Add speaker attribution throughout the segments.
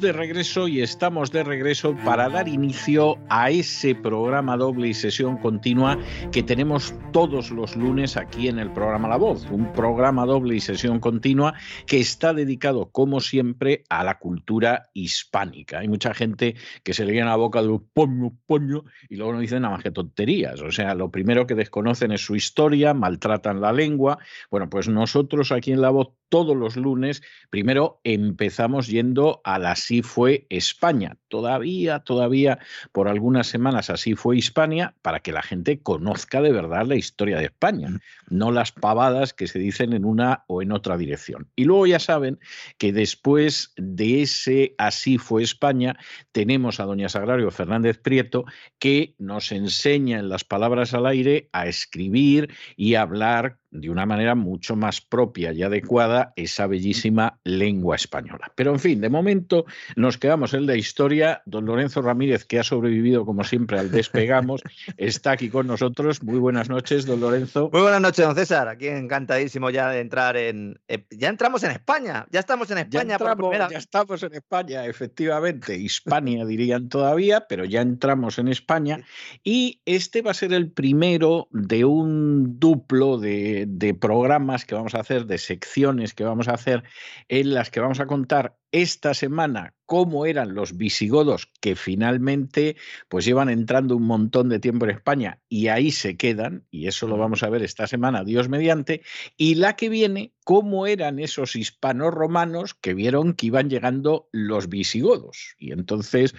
Speaker 1: De regreso y estamos de regreso para dar inicio a ese programa doble y sesión continua que tenemos todos los lunes aquí en el programa La Voz, un programa doble y sesión continua que está dedicado, como siempre, a la cultura hispánica. Hay mucha gente que se le llena la boca de poño, poño, y luego no dicen nada más que tonterías. O sea, lo primero que desconocen es su historia, maltratan la lengua. Bueno, pues nosotros aquí en La Voz todos los lunes, primero empezamos yendo a la Así fue España. Todavía, todavía, por algunas semanas así fue Hispania, para que la gente conozca de verdad la historia de España, no las pavadas que se dicen en una o en otra dirección. Y luego ya saben que después de ese Así fue España, tenemos a doña Sagrario Fernández Prieto, que nos enseña en las palabras al aire a escribir y a hablar de una manera mucho más propia y adecuada esa bellísima lengua española. Pero en fin, de momento nos quedamos en la historia. Don Lorenzo Ramírez, que ha sobrevivido como siempre al despegamos, está aquí con nosotros. Muy buenas noches, don Lorenzo.
Speaker 2: Muy buenas noches, don César. Aquí encantadísimo ya de entrar en... Eh, ya entramos en España, ya estamos en España.
Speaker 1: Ya, ya estamos en España, efectivamente. Hispania dirían todavía, pero ya entramos en España. Y este va a ser el primero de un duplo de, de programas que vamos a hacer, de secciones que vamos a hacer, en las que vamos a contar esta semana cómo eran los visigodos que finalmente pues llevan entrando un montón de tiempo en España y ahí se quedan, y eso lo vamos a ver esta semana, Dios mediante, y la que viene, cómo eran esos hispanos romanos que vieron que iban llegando los visigodos. Y entonces,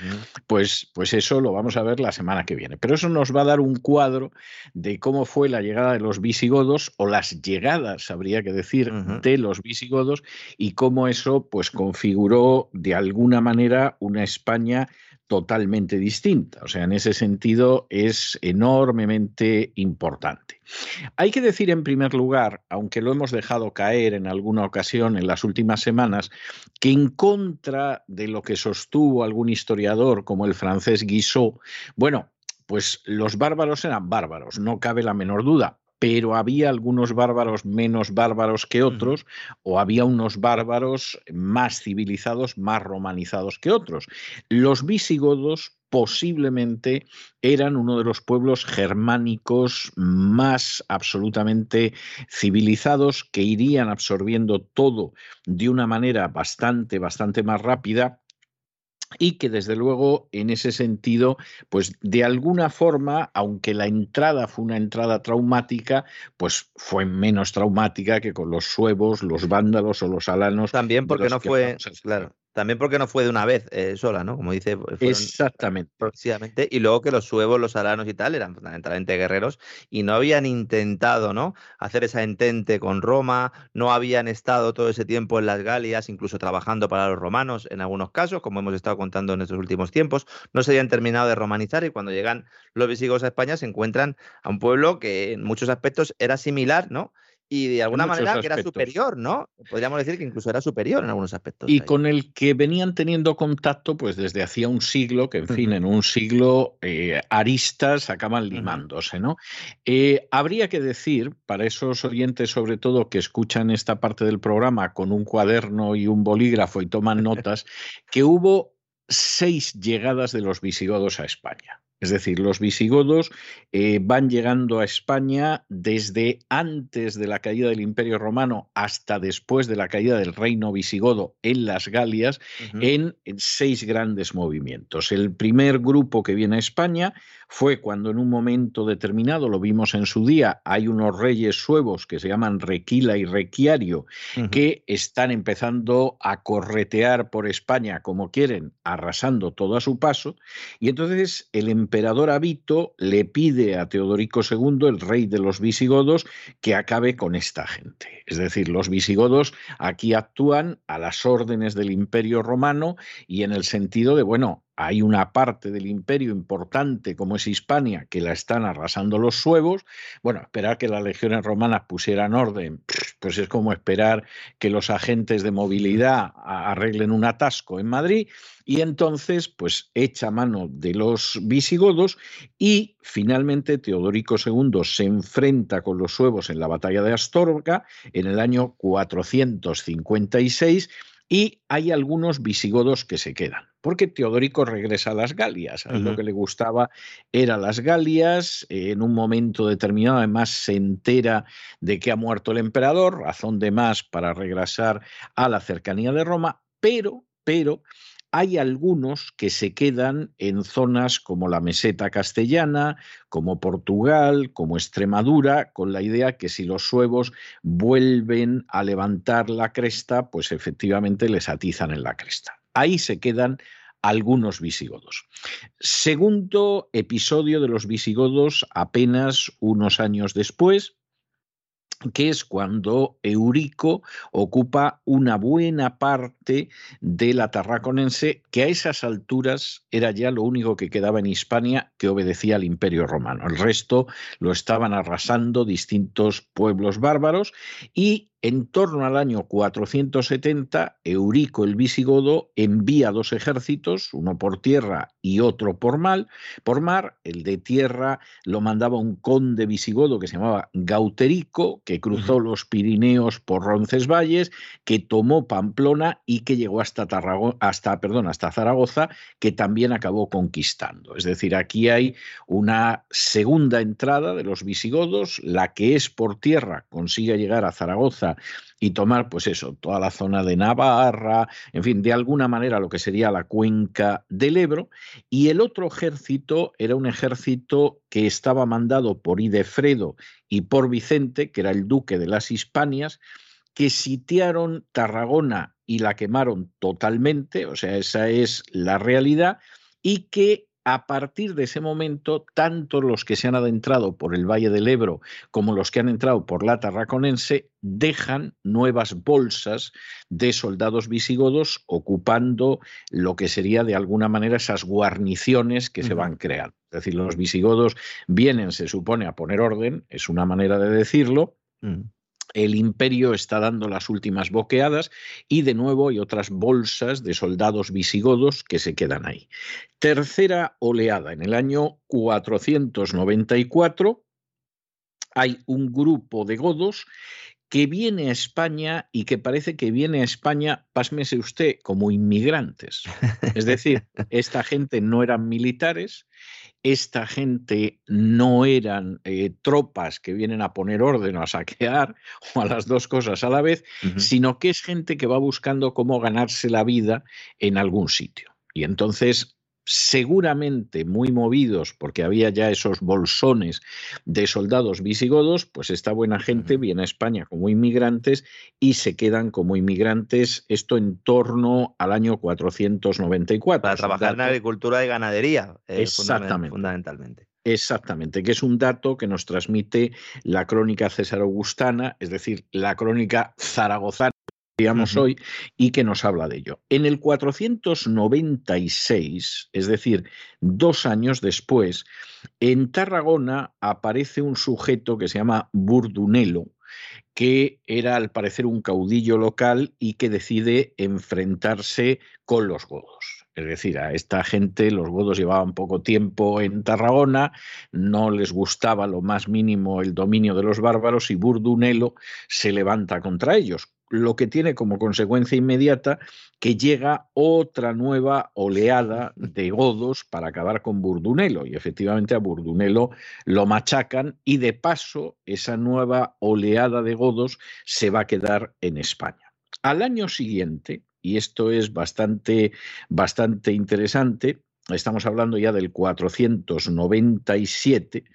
Speaker 1: pues, pues eso lo vamos a ver la semana que viene. Pero eso nos va a dar un cuadro de cómo fue la llegada de los visigodos, o las llegadas, habría que decir, de los visigodos, y cómo eso pues configura de alguna manera una España totalmente distinta. O sea, en ese sentido es enormemente importante. Hay que decir en primer lugar, aunque lo hemos dejado caer en alguna ocasión en las últimas semanas, que en contra de lo que sostuvo algún historiador como el francés Guissot, bueno, pues los bárbaros eran bárbaros, no cabe la menor duda, pero había algunos bárbaros menos bárbaros que otros, o había unos bárbaros más civilizados, más romanizados que otros. Los visigodos posiblemente eran uno de los pueblos germánicos más absolutamente civilizados que irían absorbiendo todo de una manera bastante, bastante más rápida y que desde luego en ese sentido, pues de alguna forma, aunque la entrada fue una entrada traumática, pues fue menos traumática que con los suevos, los vándalos o los alanos.
Speaker 2: También porque no fue, claro, también porque no fue de una vez eh, sola, ¿no? Como dice.
Speaker 1: Exactamente.
Speaker 2: Próximamente. Y luego que los suevos, los alanos y tal eran fundamentalmente guerreros y no habían intentado, ¿no? Hacer esa entente con Roma, no habían estado todo ese tiempo en las Galias, incluso trabajando para los romanos en algunos casos, como hemos estado contando en estos últimos tiempos. No se habían terminado de romanizar y cuando llegan los visigodos a España se encuentran a un pueblo que en muchos aspectos era similar, ¿no? Y de alguna manera que era superior, ¿no? Podríamos decir que incluso era superior en algunos aspectos.
Speaker 1: Y con el que venían teniendo contacto pues desde hacía un siglo, que en fin, en un siglo eh, aristas acaban limándose, ¿no? Eh, habría que decir, para esos oyentes sobre todo que escuchan esta parte del programa con un cuaderno y un bolígrafo y toman notas, que hubo seis llegadas de los visigodos a España. Es decir, los visigodos eh, van llegando a España desde antes de la caída del Imperio Romano hasta después de la caída del reino visigodo en las Galias en, seis grandes movimientos. El primer grupo que viene a España fue cuando en un momento determinado, lo vimos en su día, hay unos reyes suevos que se llaman Requila y Requiario, que están empezando a corretear por España como quieren, arrasando todo a su paso, y entonces el emperador Abito le pide a Teodorico II, el rey de los visigodos, que acabe con esta gente. Es decir, los visigodos aquí actúan a las órdenes del imperio romano y en el sentido de, bueno, hay una parte del imperio importante como es Hispania que la están arrasando los suevos. Bueno, esperar que las legiones romanas pusieran orden, pues es como esperar que los agentes de movilidad arreglen un atasco en Madrid y entonces pues echa mano de los visigodos y finalmente Teodorico II se enfrenta con los suevos en la batalla de Astorga en el año 456 y hay algunos visigodos que se quedan, porque Teodorico regresa a las Galias. Lo que le gustaba era las Galias. En un momento determinado, además, se entera de que ha muerto el emperador, razón de más para regresar a la cercanía de Roma, pero, pero hay algunos que se quedan en zonas como la meseta castellana, como Portugal, como Extremadura, con la idea que si los suevos vuelven a levantar la cresta, pues efectivamente les atizan en la cresta. Ahí se quedan algunos visigodos. Segundo episodio de los visigodos apenas unos años después, que es cuando Eurico ocupa una buena parte de la Tarraconense, que a esas alturas era ya lo único que quedaba en Hispania que obedecía al Imperio Romano. El resto lo estaban arrasando distintos pueblos bárbaros y en torno al año 470, Eurico el visigodo envía dos ejércitos, uno por tierra y otro por, mal, por mar. El de tierra lo mandaba un conde visigodo que se llamaba Gauterico, que cruzó los Pirineos por Roncesvalles, que tomó Pamplona y que llegó hasta, hasta, perdón, hasta Zaragoza, que también acabó conquistando. Es decir, aquí hay una segunda entrada de los visigodos, la que es por tierra consigue llegar a Zaragoza y tomar, pues eso, toda la zona de Navarra, en fin, de alguna manera lo que sería la cuenca del Ebro. Y el otro ejército era un ejército que estaba mandado por Idefredo y por Vicente, que era el duque de las Hispanias, que sitiaron Tarragona y la quemaron totalmente, o sea, esa es la realidad, y que a partir de ese momento, tanto los que se han adentrado por el Valle del Ebro como los que han entrado por la Tarraconense dejan nuevas bolsas de soldados visigodos ocupando lo que sería de alguna manera esas guarniciones que se van creando. Es decir, los visigodos vienen, se supone, a poner orden, es una manera de decirlo. Mm el imperio está dando las últimas boqueadas y de nuevo hay otras bolsas de soldados visigodos que se quedan ahí. Tercera oleada, en el año 494 hay un grupo de godos que viene a España y que parece que viene a España, pásmese usted, como inmigrantes. Es decir, esta gente no eran militares, esta gente no eran eh, tropas que vienen a poner orden o a saquear o a las dos cosas a la vez, sino que es gente que va buscando cómo ganarse la vida en algún sitio. Y entonces seguramente muy movidos porque había ya esos bolsones de soldados visigodos, pues esta buena gente viene a España como inmigrantes y se quedan como inmigrantes esto en torno al año 494.
Speaker 2: Para trabajar en agricultura y ganadería,
Speaker 1: eh, Exactamente.
Speaker 2: fundamentalmente.
Speaker 1: Exactamente, que es un dato que nos transmite la crónica César Augustana, es decir, la crónica zaragozana digamos hoy, y que nos habla de ello. En el 496, es decir, dos años después, en Tarragona aparece un sujeto que se llama Burdunelo, que era al parecer un caudillo local y que decide enfrentarse con los godos. Es decir, a esta gente los godos llevaban poco tiempo en Tarragona, no les gustaba lo más mínimo el dominio de los bárbaros y Burdunelo se levanta contra ellos, lo que tiene como consecuencia inmediata que llega otra nueva oleada de godos para acabar con Burdunelo. Y efectivamente a Burdunelo lo machacan y de paso esa nueva oleada de godos se va a quedar en España. Al año siguiente, y esto es bastante, bastante interesante, estamos hablando ya del 497,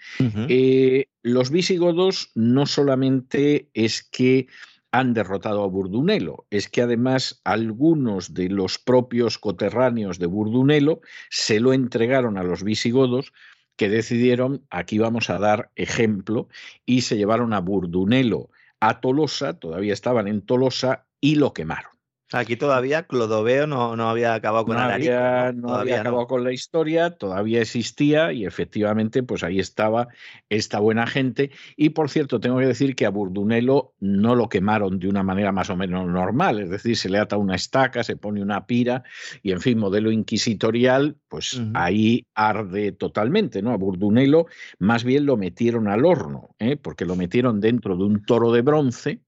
Speaker 1: eh, los visigodos no solamente es que han derrotado a Burdunelo. Es que además algunos de los propios coterráneos de Burdunelo se lo entregaron a los visigodos que decidieron, aquí vamos a dar ejemplo, y se llevaron a Burdunelo a Tolosa, todavía estaban en Tolosa, y lo quemaron.
Speaker 2: Aquí todavía Clodoveo no, no había acabado con
Speaker 1: no había, no, había acabado con la historia, todavía existía y efectivamente pues ahí estaba esta buena gente. Y por cierto, tengo que decir que a Burdunelo no lo quemaron de una manera más o menos normal, es decir, se le ata una estaca, se pone una pira y en fin, modelo inquisitorial, pues ahí arde totalmente, ¿no? A Burdunelo más bien lo metieron al horno, ¿eh? porque lo metieron dentro de un toro de bronce,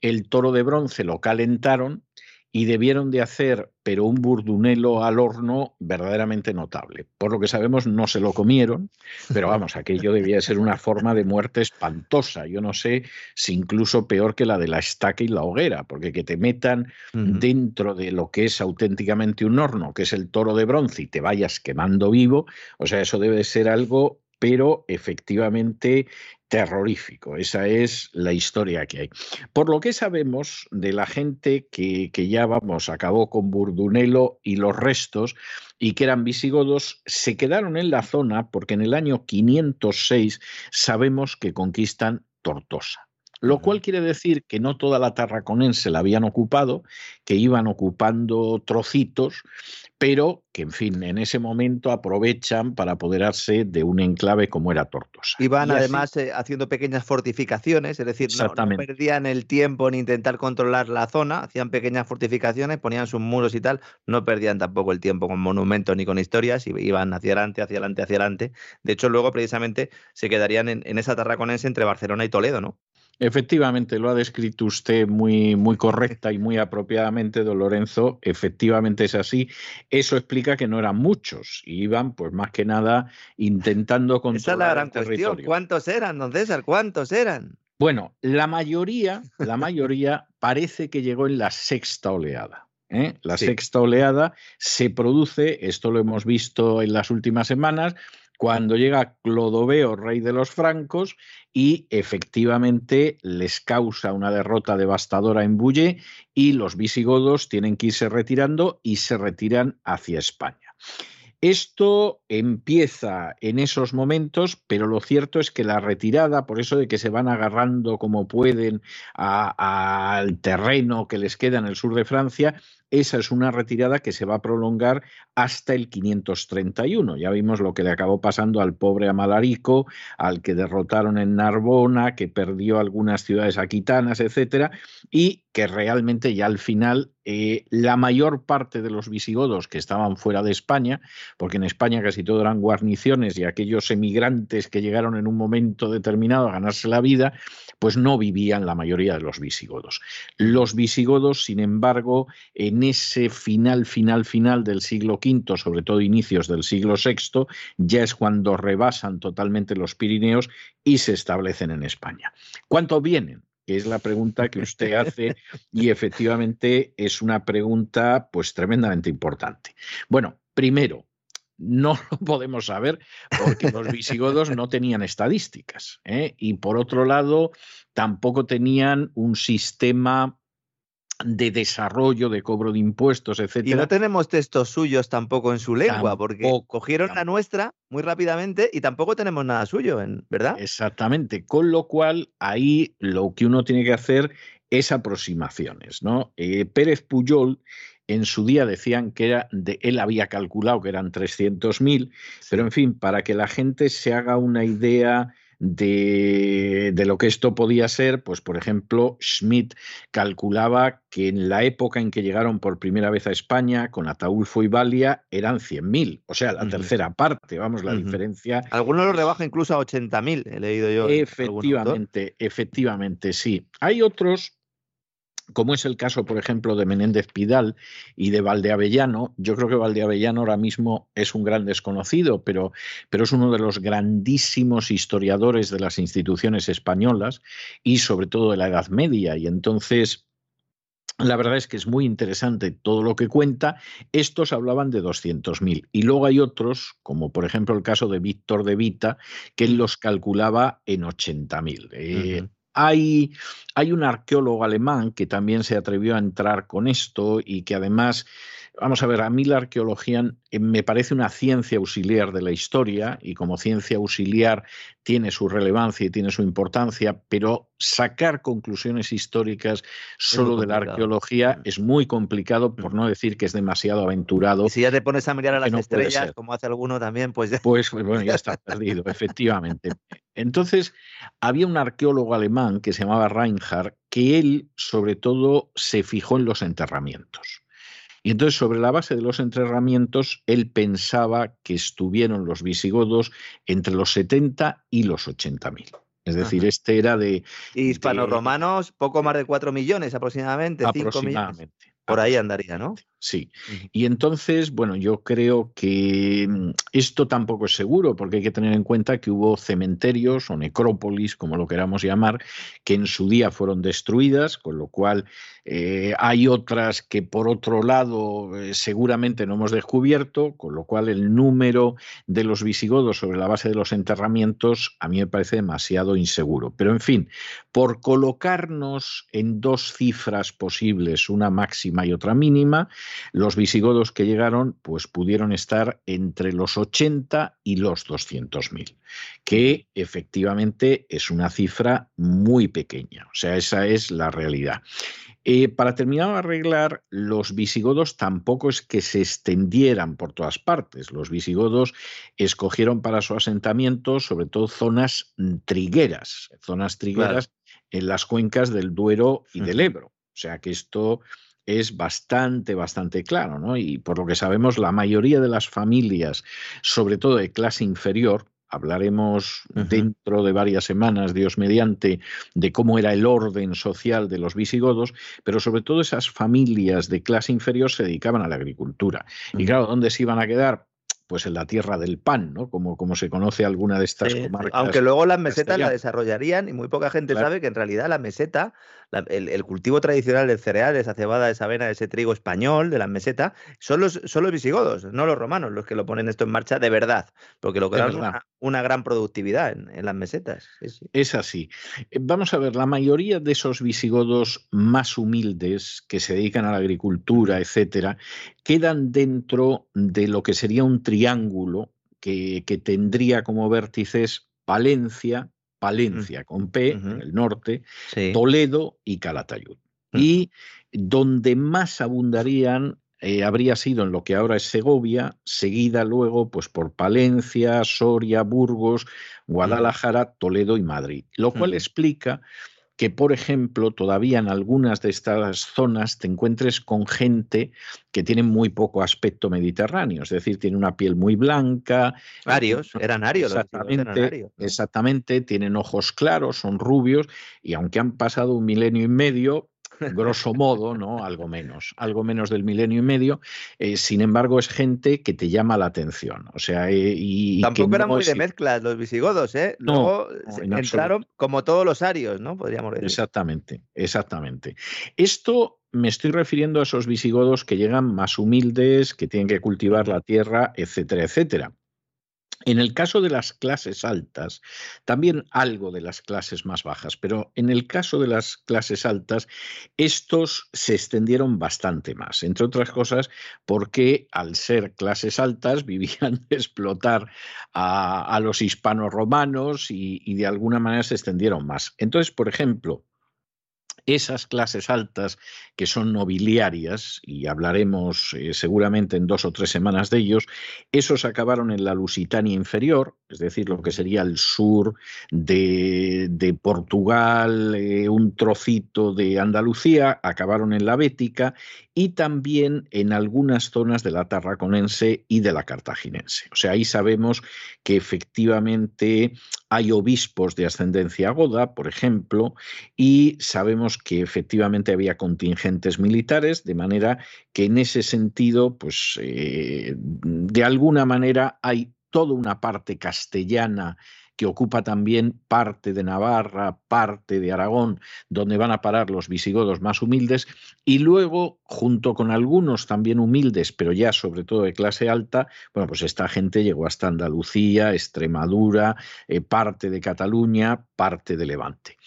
Speaker 1: el toro de bronce lo calentaron y debieron de hacer, pero un burdunelo al horno verdaderamente notable. Por lo que sabemos, no se lo comieron, pero vamos, aquello debía ser una forma de muerte espantosa. Yo no sé si incluso peor que la de la estaca y la hoguera, porque que te metan dentro de lo que es auténticamente un horno, que es el toro de bronce, y te vayas quemando vivo, o sea, eso debe ser algo pero efectivamente terrorífico. Esa es la historia que hay. Por lo que sabemos de la gente que, que, ya, vamos, acabó con Burdunelo y los restos, y que eran visigodos, se quedaron en la zona porque en el año 506 sabemos que conquistan Tortosa. Lo cual quiere decir que no toda la tarraconense la habían ocupado, que iban ocupando trocitos, pero que, en fin, en ese momento aprovechan para apoderarse de un enclave como era Tortosa.
Speaker 2: Iban además eh, haciendo pequeñas fortificaciones, es decir, no, perdían el tiempo en intentar controlar la zona, hacían pequeñas fortificaciones, ponían sus muros y tal, no perdían tampoco el tiempo con monumentos ni con historias, y iban hacia adelante, hacia adelante, hacia adelante. De hecho, luego precisamente se quedarían en, en esa tarraconense entre Barcelona y Toledo, ¿no?
Speaker 1: Efectivamente, lo ha descrito usted muy, muy correcta y muy apropiadamente, don Lorenzo. Efectivamente es así. Eso explica que no eran muchos. Iban, pues más que nada, intentando controlar Esa es la gran cuestión.
Speaker 2: ¿Cuántos eran, don César? ¿Cuántos eran?
Speaker 1: Bueno, la mayoría, la mayoría parece que llegó en la sexta oleada. ¿eh? La sexta oleada se produce, esto lo hemos visto en las últimas semanas, cuando llega Clodoveo, rey de los francos, y efectivamente les causa una derrota devastadora en Bulle y los visigodos tienen que irse retirando y se retiran hacia España. Esto empieza en esos momentos, pero lo cierto es que la retirada, por eso de que se van agarrando como pueden al terreno que les queda en el sur de Francia, esa es una retirada que se va a prolongar hasta el 531. Ya vimos lo que le acabó pasando al pobre Amalarico, al que derrotaron en Narbona, que perdió algunas ciudades aquitanas, etcétera, y que realmente ya al final eh, la mayor parte de los visigodos que estaban fuera de España, porque en España casi todo eran guarniciones y aquellos emigrantes que llegaron en un momento determinado a ganarse la vida, pues no vivían la mayoría de los visigodos. Los visigodos, sin embargo, en ese final, final, final del siglo V, sobre todo inicios del siglo VI, ya es cuando rebasan totalmente los Pirineos y se establecen en España. ¿Cuánto vienen? que es la pregunta que usted hace y efectivamente es una pregunta pues tremendamente importante. Bueno, primero, no lo podemos saber porque los visigodos no tenían estadísticas ¿eh? y por otro lado tampoco tenían un sistema de desarrollo, de cobro de impuestos, etcétera.
Speaker 2: Y no tenemos textos suyos tampoco en su lengua, porque cogieron la nuestra muy rápidamente y tampoco tenemos nada suyo, ¿verdad?
Speaker 1: Exactamente. Con lo cual, ahí lo que uno tiene que hacer es aproximaciones, ¿no? Eh, Pérez Puyol en su día decían que era de, él había calculado que eran 300.000, pero en fin, para que la gente se haga una idea de, de, lo que esto podía ser, pues por ejemplo, Schmidt calculaba que en la época en que llegaron por primera vez a España con Ataulfo y Valia eran 100.000, o sea, la tercera parte, vamos, la diferencia.
Speaker 2: Algunos lo rebajan incluso a 80.000, he leído yo.
Speaker 1: Efectivamente, efectivamente, sí. Hay otros como es el caso, por ejemplo, de Menéndez Pidal y de Valdeavellano. Yo creo que Valdeavellano ahora mismo es un gran desconocido, pero, pero es uno de los grandísimos historiadores de las instituciones españolas y sobre todo de la Edad Media. Y entonces la verdad es que es muy interesante todo lo que cuenta. Estos hablaban de 200.000 y luego hay otros, como por ejemplo el caso de Víctor de Vita, que los calculaba en 80.000. Eh, hay, un arqueólogo alemán que también se atrevió a entrar con esto y que además Vamos a ver, a mí la arqueología eh, me parece una ciencia auxiliar de la historia y como ciencia auxiliar tiene su relevancia y tiene su importancia, pero sacar conclusiones históricas solo de la arqueología mm. es muy complicado, por mm. no decir que es demasiado aventurado.
Speaker 2: Y si ya te pones a mirar a las estrellas, como hace alguno también, pues...
Speaker 1: Pues, pues bueno, ya está perdido, efectivamente. Entonces, había un arqueólogo alemán que se llamaba Reinhardt, que él sobre todo se fijó en los enterramientos. Y entonces, sobre la base de los entrenamientos, él pensaba que estuvieron los visigodos entre los 70 y los 80 mil. Es decir, este era de...
Speaker 2: Hispano-romanos, poco más de 4 millones aproximadamente.
Speaker 1: Aproximadamente.
Speaker 2: Por ahí andaría, ¿no?
Speaker 1: Sí. Y entonces, bueno, yo creo que mm, esto tampoco es seguro, porque hay que tener en cuenta que hubo cementerios o necrópolis, como lo queramos llamar, que en su día fueron destruidas, con lo cual eh, hay otras que por otro lado eh, seguramente no hemos descubierto, con lo cual el número de los visigodos sobre la base de los enterramientos a mí me parece demasiado inseguro. Pero en fin, por colocarnos en dos cifras posibles, una máxima y otra mínima, Los visigodos que llegaron, pues pudieron estar entre los 80 y los 200.000, que efectivamente es una cifra muy pequeña. O sea, esa es la realidad. Eh, para terminar de arreglar, los visigodos tampoco es que se extendieran por todas partes. Los visigodos escogieron para su asentamiento sobre todo zonas trigueras, zonas trigueras en las cuencas del Duero y del Ebro. O sea que esto es bastante, bastante claro, ¿no? Y por lo que sabemos, la mayoría de las familias, sobre todo de clase inferior, Hablaremos dentro de varias semanas, Dios mediante, de cómo era el orden social de los visigodos, pero sobre todo esas familias de clase inferior se dedicaban a la agricultura. Y claro, ¿dónde se iban a quedar? pues en la tierra del pan, ¿no? Como, como se conoce alguna de estas comarcas.
Speaker 2: Aunque luego las mesetas la desarrollarían y muy poca gente sabe que en realidad la meseta, el, cultivo tradicional de cereales, esa cebada, esa avena, ese trigo español de la meseta, son los, son los visigodos, no los romanos, los que lo ponen esto en marcha de verdad, porque lo que da una, una, gran productividad en, las mesetas.
Speaker 1: Es así. Eh, vamos a ver, la mayoría de esos visigodos más humildes que se dedican a la agricultura, etcétera, quedan dentro de lo que sería un triángulo que, tendría como vértices Palencia, Palencia con P en el norte, Toledo y Calatayud. Y donde más abundarían eh, habría sido en lo que ahora es Segovia, seguida luego pues, por Palencia, Soria, Burgos, Guadalajara, Toledo y Madrid. Lo cual explica que, por ejemplo, todavía en algunas de estas zonas te encuentres con gente que tiene muy poco aspecto mediterráneo, es decir, tiene una piel muy blanca.
Speaker 2: Arios, eran arios.
Speaker 1: Exactamente, exactamente, tienen ojos claros, son rubios, y aunque han pasado un milenio y medio, grosso modo, ¿no? Algo menos, algo menos del milenio y medio. Eh, sin embargo, es gente que te llama la atención. O sea, eh, y.
Speaker 2: Tampoco eran muy de mezclas los visigodos, ¿eh? Luego entraron como todos los arios, ¿no? Podríamos decir.
Speaker 1: Exactamente, exactamente. Esto me estoy refiriendo a esos visigodos que llegan más humildes, que tienen que cultivar la tierra, etcétera, etcétera. En el caso de las clases altas, también algo de las clases más bajas, pero en el caso de las clases altas, estos se extendieron bastante más, entre otras cosas porque al ser clases altas vivían de explotar a, los hispanos romanos y, y de alguna manera se extendieron más. Entonces, por ejemplo, esas clases altas que son nobiliarias, y hablaremos eh, seguramente en dos o tres semanas de ellos, esos acabaron en la Lusitania inferior, es decir, lo que sería el sur de, Portugal, eh, un trocito de Andalucía, acabaron en la Bética y también en algunas zonas de la Tarraconense y de la Cartaginense. O sea, ahí sabemos que efectivamente hay obispos de ascendencia goda, por ejemplo, y sabemos que efectivamente había contingentes militares, de manera que en ese sentido, pues eh, de alguna manera hay toda una parte castellana que ocupa también parte de Navarra, parte de Aragón, donde van a parar los visigodos más humildes, y luego, junto con algunos también humildes, pero ya sobre todo de clase alta, bueno, pues esta gente llegó hasta Andalucía, Extremadura, eh, parte de Cataluña, parte de Levante.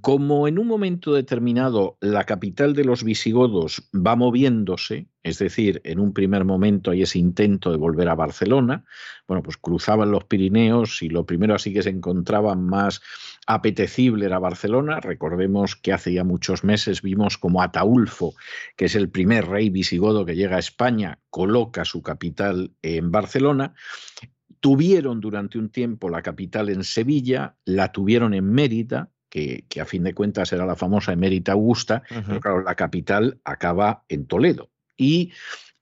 Speaker 1: Como en un momento determinado la capital de los visigodos va moviéndose, es decir, en un primer momento hay ese intento de volver a Barcelona, bueno, pues cruzaban los Pirineos y lo primero así que se encontraba más apetecible era Barcelona. Recordemos que hace ya muchos meses vimos como Ataulfo, que es el primer rey visigodo que llega a España, coloca su capital en Barcelona. Tuvieron durante un tiempo la capital en Sevilla, la tuvieron en Mérida, que, a fin de cuentas era la famosa Emérita Augusta, pero claro, la capital acaba en Toledo y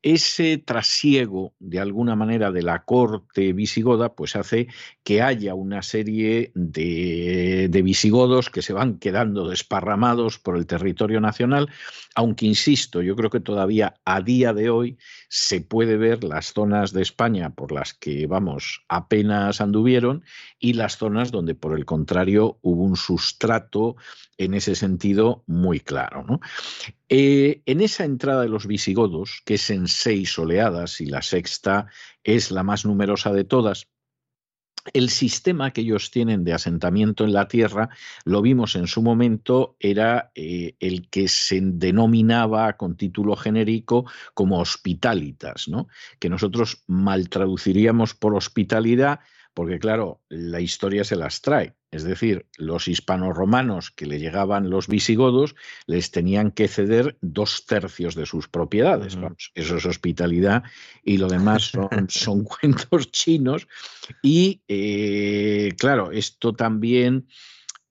Speaker 1: ese trasiego de alguna manera de la corte visigoda pues hace que haya una serie de, visigodos que se van quedando desparramados por el territorio nacional, aunque insisto, yo creo que todavía a día de hoy se puede ver las zonas de España por las que, vamos, apenas anduvieron y las zonas donde por el contrario hubo un sustrato en ese sentido muy claro. ¿no? Eh, en esa entrada de los visigodos, que es en seis oleadas y la sexta es la más numerosa de todas, el sistema que ellos tienen de asentamiento en la tierra, lo vimos en su momento, era eh, el que se denominaba con título genérico como hospitalitas, ¿no? que nosotros mal traduciríamos por hospitalidad, porque claro, la historia se las trae. Es decir, los hispanos-romanos que le llegaban los visigodos les tenían que ceder dos tercios de sus propiedades. eso es hospitalidad y lo demás son, son cuentos chinos. Y eh, claro, esto también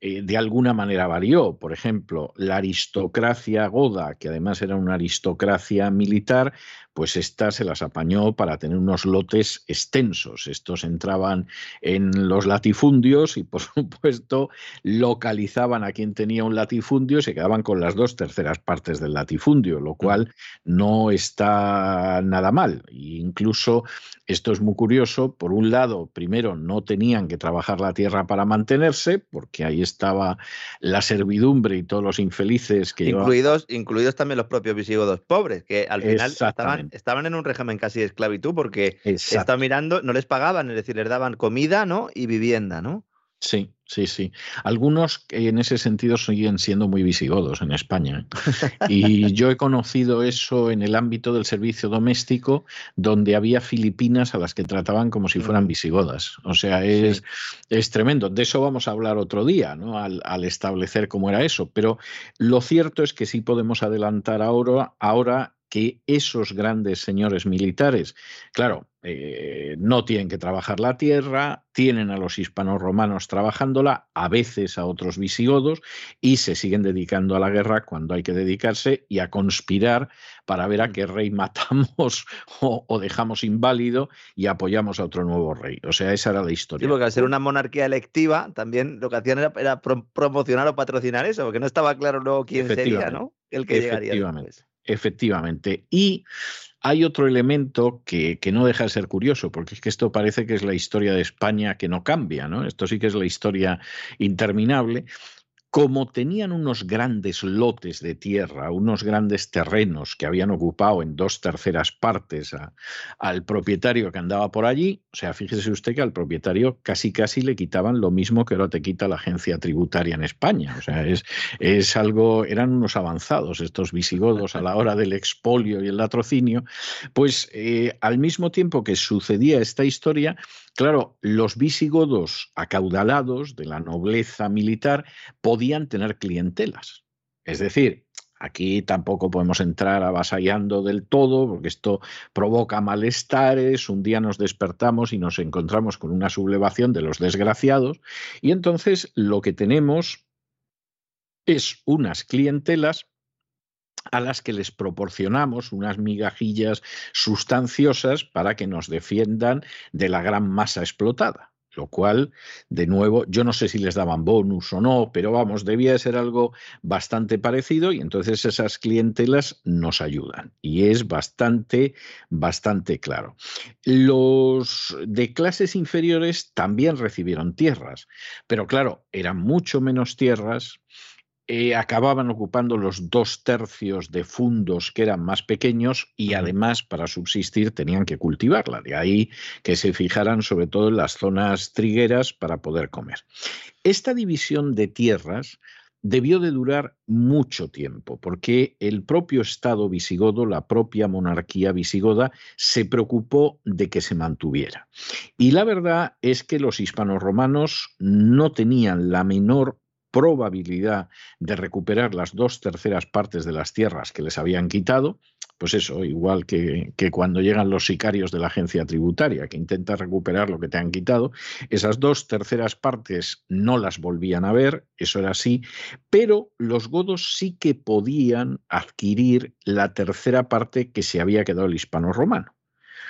Speaker 1: eh, de alguna manera varió. Por ejemplo, la aristocracia goda, que además era una aristocracia militar, pues esta se las apañó para tener unos lotes extensos. Estos entraban en los latifundios y, por supuesto, localizaban a quien tenía un latifundio y se quedaban con las dos terceras partes del latifundio, lo cual no está nada mal. E incluso esto es muy curioso. Por un lado, primero, no tenían que trabajar la tierra para mantenerse, porque ahí estaba la servidumbre y todos los infelices que
Speaker 2: incluidos, incluidos también los propios visigodos pobres, que al final estaban estaban, en un régimen casi de esclavitud porque estaba mirando, no les pagaban, es decir, les daban comida ¿no? y vivienda, ¿no?
Speaker 1: Sí, sí, sí. Algunos en ese sentido siguen siendo muy visigodos en España. ¿eh? Y yo he conocido eso en el ámbito del servicio doméstico, donde había filipinas a las que trataban como si fueran visigodas. O sea, es, es tremendo. De eso vamos a hablar otro día, ¿no? Al, al, establecer cómo era eso. Pero lo cierto es que sí podemos adelantar ahora, ahora que esos grandes señores militares, claro, eh, no tienen que trabajar la tierra, tienen a los hispanos romanos trabajándola, a veces a otros visigodos, y se siguen dedicando a la guerra cuando hay que dedicarse y a conspirar para ver a mm. qué rey matamos o, dejamos inválido y apoyamos a otro nuevo rey. O sea, esa era la historia.
Speaker 2: Sí, porque al ser una monarquía electiva, también lo que hacían era, promocionar o patrocinar eso, porque no estaba claro luego quién sería, ¿no? El que llegaría después.
Speaker 1: Efectivamente. Y hay otro elemento que, que, no deja de ser curioso, porque es que esto parece que es la historia de España que no cambia, ¿no? Esto sí que es la historia interminable como tenían unos grandes lotes de tierra, unos grandes terrenos que habían ocupado en dos terceras partes al propietario que andaba por allí, o sea, fíjese usted que al propietario casi casi le quitaban lo mismo que ahora te quita la agencia tributaria en España. O sea, es, es algo, eran unos avanzados estos visigodos a la hora del expolio y el latrocinio, pues eh, al mismo tiempo que sucedía esta historia, Claro, los visigodos acaudalados de la nobleza militar podían tener clientelas. Es decir, Aquí tampoco podemos entrar avasallando del todo, porque esto provoca malestares. Un día nos despertamos y nos encontramos con una sublevación de los desgraciados. Y entonces lo que tenemos es unas clientelas a las que les proporcionamos unas migajillas sustanciosas para que nos defiendan de la gran masa explotada. Lo cual, de nuevo, yo no sé si les daban bonus o no, pero vamos, debía ser algo bastante parecido y entonces esas clientelas nos ayudan. Y es bastante, bastante claro. Los de clases inferiores también recibieron tierras, pero claro, eran mucho menos tierras eh, acababan ocupando los dos tercios de fundos que eran más pequeños y además para subsistir tenían que cultivarla. De ahí que se fijaran sobre todo en las zonas trigueras para poder comer. Esta división de tierras debió de durar mucho tiempo, porque el propio Estado visigodo, la propia monarquía visigoda, se preocupó de que se mantuviera. Y la verdad es que los hispanos romanos no tenían la menor probabilidad de recuperar las dos terceras partes de las tierras que les habían quitado, pues eso, igual que, que, cuando llegan los sicarios de la agencia tributaria, que intenta recuperar lo que te han quitado, esas dos terceras partes no las volvían a ver, eso era así, pero los godos sí que podían adquirir la tercera parte que se había quedado el hispano romano.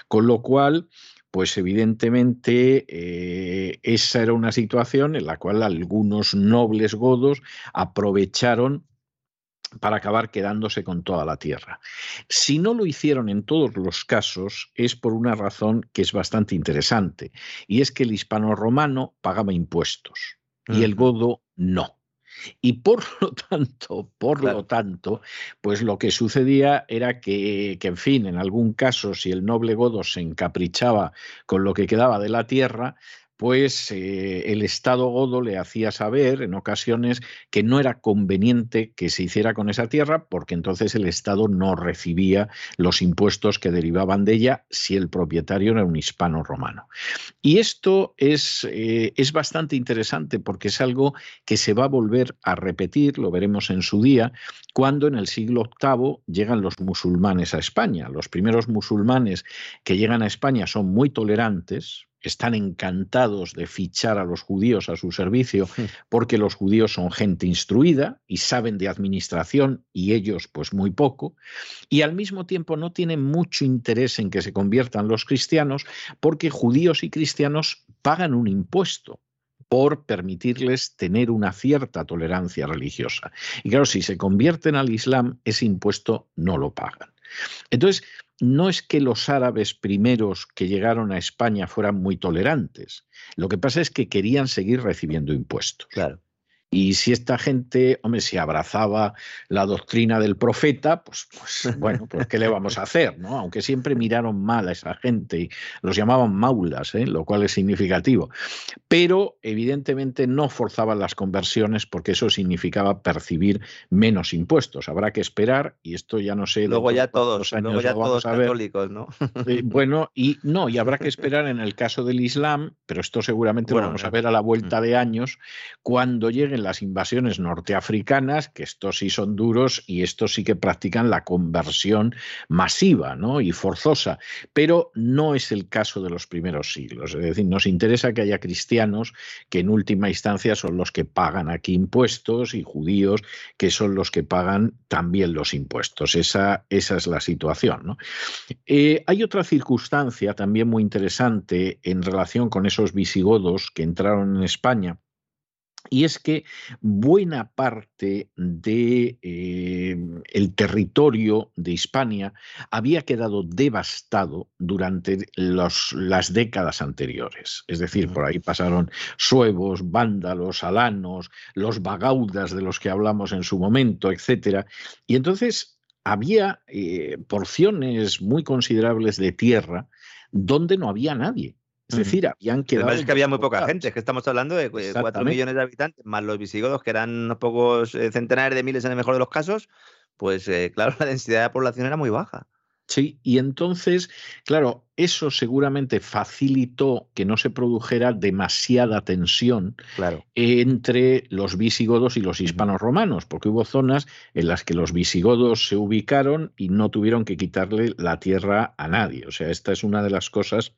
Speaker 1: Con lo cual, pues evidentemente eh, esa era una situación en la cual algunos nobles godos aprovecharon para acabar quedándose con toda la tierra. Si no lo hicieron en todos los casos, es por una razón que es bastante interesante, y es que el hispano romano pagaba impuestos y el godo no. Y por lo tanto, por lo tanto, pues lo que sucedía era que, que, en fin, en algún caso, si el noble godo se encaprichaba con lo que quedaba de la tierra, pues eh, el Estado godo le hacía saber en ocasiones que no era conveniente que se hiciera con esa tierra porque entonces el Estado no recibía los impuestos que derivaban de ella si el propietario era un hispano romano. Y esto es, eh, es bastante interesante porque es algo que se va a volver a repetir, lo veremos en su día, cuando en el siglo VIII llegan los musulmanes a España. Los primeros musulmanes que llegan a España son muy tolerantes, están encantados de fichar a los judíos a su servicio porque los judíos son gente instruida y saben de administración y ellos pues muy poco, y al mismo tiempo no tienen mucho interés en que se conviertan los cristianos porque judíos y cristianos pagan un impuesto por permitirles tener una cierta tolerancia religiosa. Y claro, si se convierten al Islam, ese impuesto no lo pagan. Entonces, no es que los árabes primeros que llegaron a España fueran muy tolerantes. Lo que pasa es que querían seguir recibiendo impuestos.
Speaker 2: Claro.
Speaker 1: Y si esta gente, hombre, si abrazaba la doctrina del profeta, pues, pues bueno, pues ¿qué le vamos a hacer? ¿no? Aunque siempre miraron mal a esa gente y los llamaban maulas, ¿eh? lo cual es significativo. Pero evidentemente no forzaban las conversiones porque eso significaba percibir menos impuestos. Habrá que esperar, y esto ya no sé.
Speaker 2: Luego ya todos, luego ya todos católicos, ¿no?
Speaker 1: bueno, y no, y habrá que esperar en el caso del Islam, pero esto seguramente lo vamos a ver a la vuelta mm. de años, cuando lleguen las invasiones norteafricanas, que estos sí son duros y estos sí que practican la conversión masiva ¿no? y forzosa, pero no es el caso de los primeros siglos. Es decir, nos interesa que haya cristianos que en última instancia son los que pagan aquí impuestos y judíos que son los que pagan también los impuestos. Esa, esa es la situación. Eh, hay otra circunstancia también muy interesante en relación con esos visigodos que entraron en España y es que buena parte del de, eh, territorio de Hispania había quedado devastado durante los, las décadas anteriores. Es decir, por ahí pasaron suevos, vándalos, alanos, los bagaudas de los que hablamos en su momento, etc. Y entonces había eh, porciones muy considerables de tierra donde no había nadie. Es decir, habían quedado.
Speaker 2: es que había muy poca gente, es que estamos hablando de 4 millones de habitantes, más los visigodos, que eran unos pocos eh, centenares de miles en el mejor de los casos, pues eh, claro, la densidad de población era muy baja.
Speaker 1: Sí, y entonces, claro, eso seguramente facilitó que no se produjera demasiada tensión entre los visigodos y los hispanos romanos, porque hubo zonas en las que los visigodos se ubicaron y no tuvieron que quitarle la tierra a nadie. O sea, esta es una de las cosas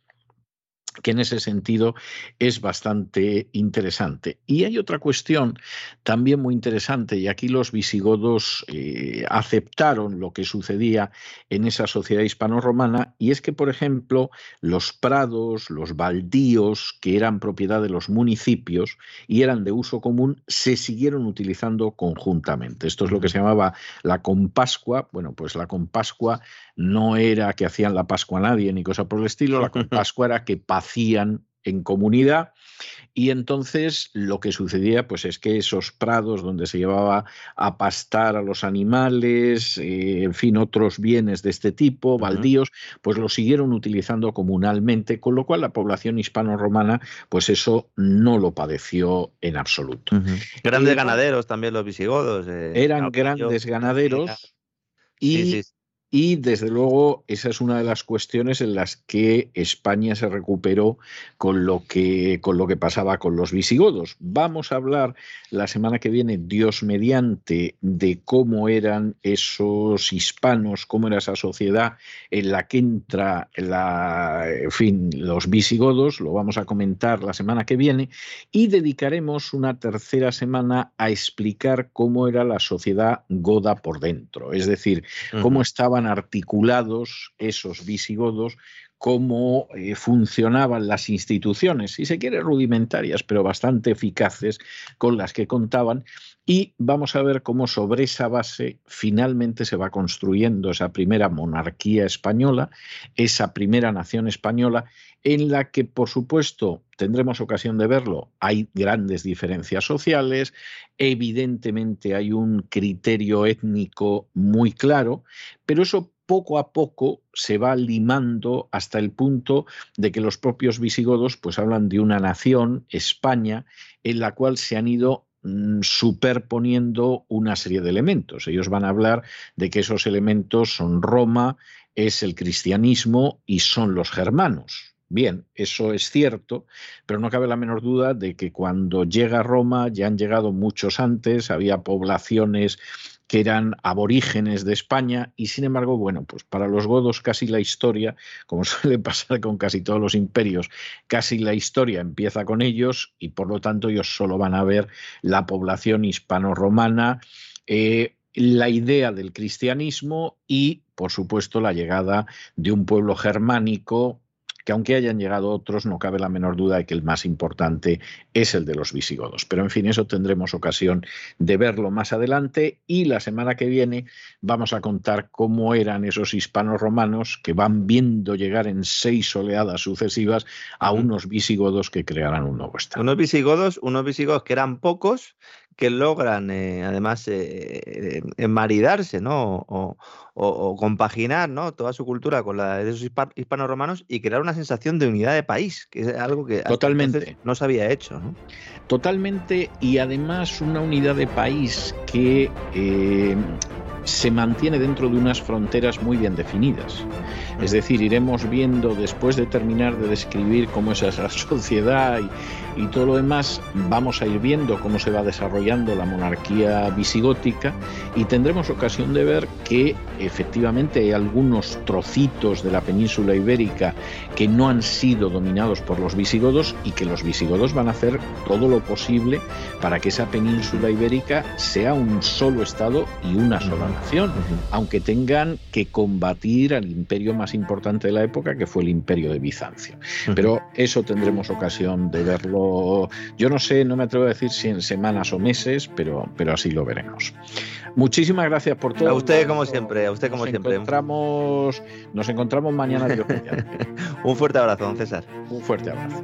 Speaker 1: que en ese sentido es bastante interesante. Y hay otra cuestión también muy interesante, y aquí los visigodos eh, aceptaron lo que sucedía en esa sociedad hispano-romana, y es que, por ejemplo, los prados, los baldíos, que eran propiedad de los municipios y eran de uso común, se siguieron utilizando conjuntamente. Esto es lo que se llamaba la compascua. Bueno, pues la compascua no era que hacían la Pascua a nadie ni cosa por el estilo, la Pascua era que pacían en comunidad y entonces lo que sucedía pues es que esos prados donde se llevaba a pastar a los animales, eh, en fin, otros bienes de este tipo, baldíos, pues lo siguieron utilizando comunalmente, con lo cual la población hispano-romana pues eso no lo padeció en absoluto.
Speaker 2: Grandes ganaderos también los visigodos.
Speaker 1: Eh, eran grandes ganaderos. Y y desde luego esa es una de las cuestiones en las que España se recuperó con lo que, con lo que pasaba con los visigodos. Vamos a hablar la semana que viene, Dios mediante, de cómo eran esos hispanos, cómo era esa sociedad en la que entra la, en fin, los visigodos. Lo vamos a comentar la semana que viene. Y dedicaremos una tercera semana a explicar cómo era la sociedad goda por dentro. Es decir, cómo estaban articulados esos visigodos, cómo eh, funcionaban las instituciones, si se quiere rudimentarias, pero bastante eficaces con las que contaban, y vamos a ver cómo sobre esa base finalmente se va construyendo esa primera monarquía española, esa primera nación española, en la que, por supuesto, tendremos ocasión de verlo, hay grandes diferencias sociales, evidentemente hay un criterio étnico muy claro, pero eso poco a poco se va limando hasta el punto de que los propios visigodos pues hablan de una nación, España, en la cual se han ido mm, superponiendo una serie de elementos. Ellos van a hablar de que esos elementos son Roma, es el cristianismo y son los germanos. Bien, eso es cierto, pero no cabe la menor duda de que cuando llega Roma ya han llegado muchos antes, había poblaciones que eran aborígenes de España y sin embargo, bueno, pues para los godos casi la historia, como suele pasar con casi todos los imperios, casi la historia empieza con ellos y por lo tanto ellos solo van a ver la población hispano-romana, eh, la idea del cristianismo y, por supuesto, la llegada de un pueblo germánico que aunque hayan llegado otros, no cabe la menor duda de que el más importante es el de los visigodos. Pero en fin, eso tendremos ocasión de verlo más adelante y la semana que viene vamos a contar cómo eran esos hispanos romanos que van viendo llegar en seis oleadas sucesivas a unos visigodos que crearán un nuevo estado.
Speaker 2: Unos visigodos, unos visigodos que eran pocos, que logran eh, además eh, enmaridarse, ¿no? O, compaginar, ¿no? Toda su cultura con la de esos hispanos romanos y crear una sensación de unidad de país, que es algo que
Speaker 1: totalmente
Speaker 2: no se había hecho, ¿no?
Speaker 1: Totalmente y además una unidad de país que eh, se mantiene dentro de unas fronteras muy bien definidas. Es decir, iremos viendo después de terminar de describir cómo es esa sociedad y, todo lo demás, vamos a ir viendo cómo se va desarrollando la monarquía visigótica y tendremos ocasión de ver que efectivamente hay algunos trocitos de la península ibérica que no han sido dominados por los visigodos y que los visigodos van a hacer todo lo posible para que esa península ibérica sea un solo estado y una sola nación, aunque tengan que combatir al imperio más importante de la época que fue el imperio de Bizancio. Pero eso tendremos ocasión de verlo yo no sé, no me atrevo a decir si en semanas o meses, pero, pero así lo veremos. Muchísimas gracias por todo.
Speaker 2: A usted como siempre, a usted como siempre.
Speaker 1: Encontramos, nos encontramos mañana.
Speaker 2: Un fuerte abrazo, don César.
Speaker 1: Un fuerte abrazo.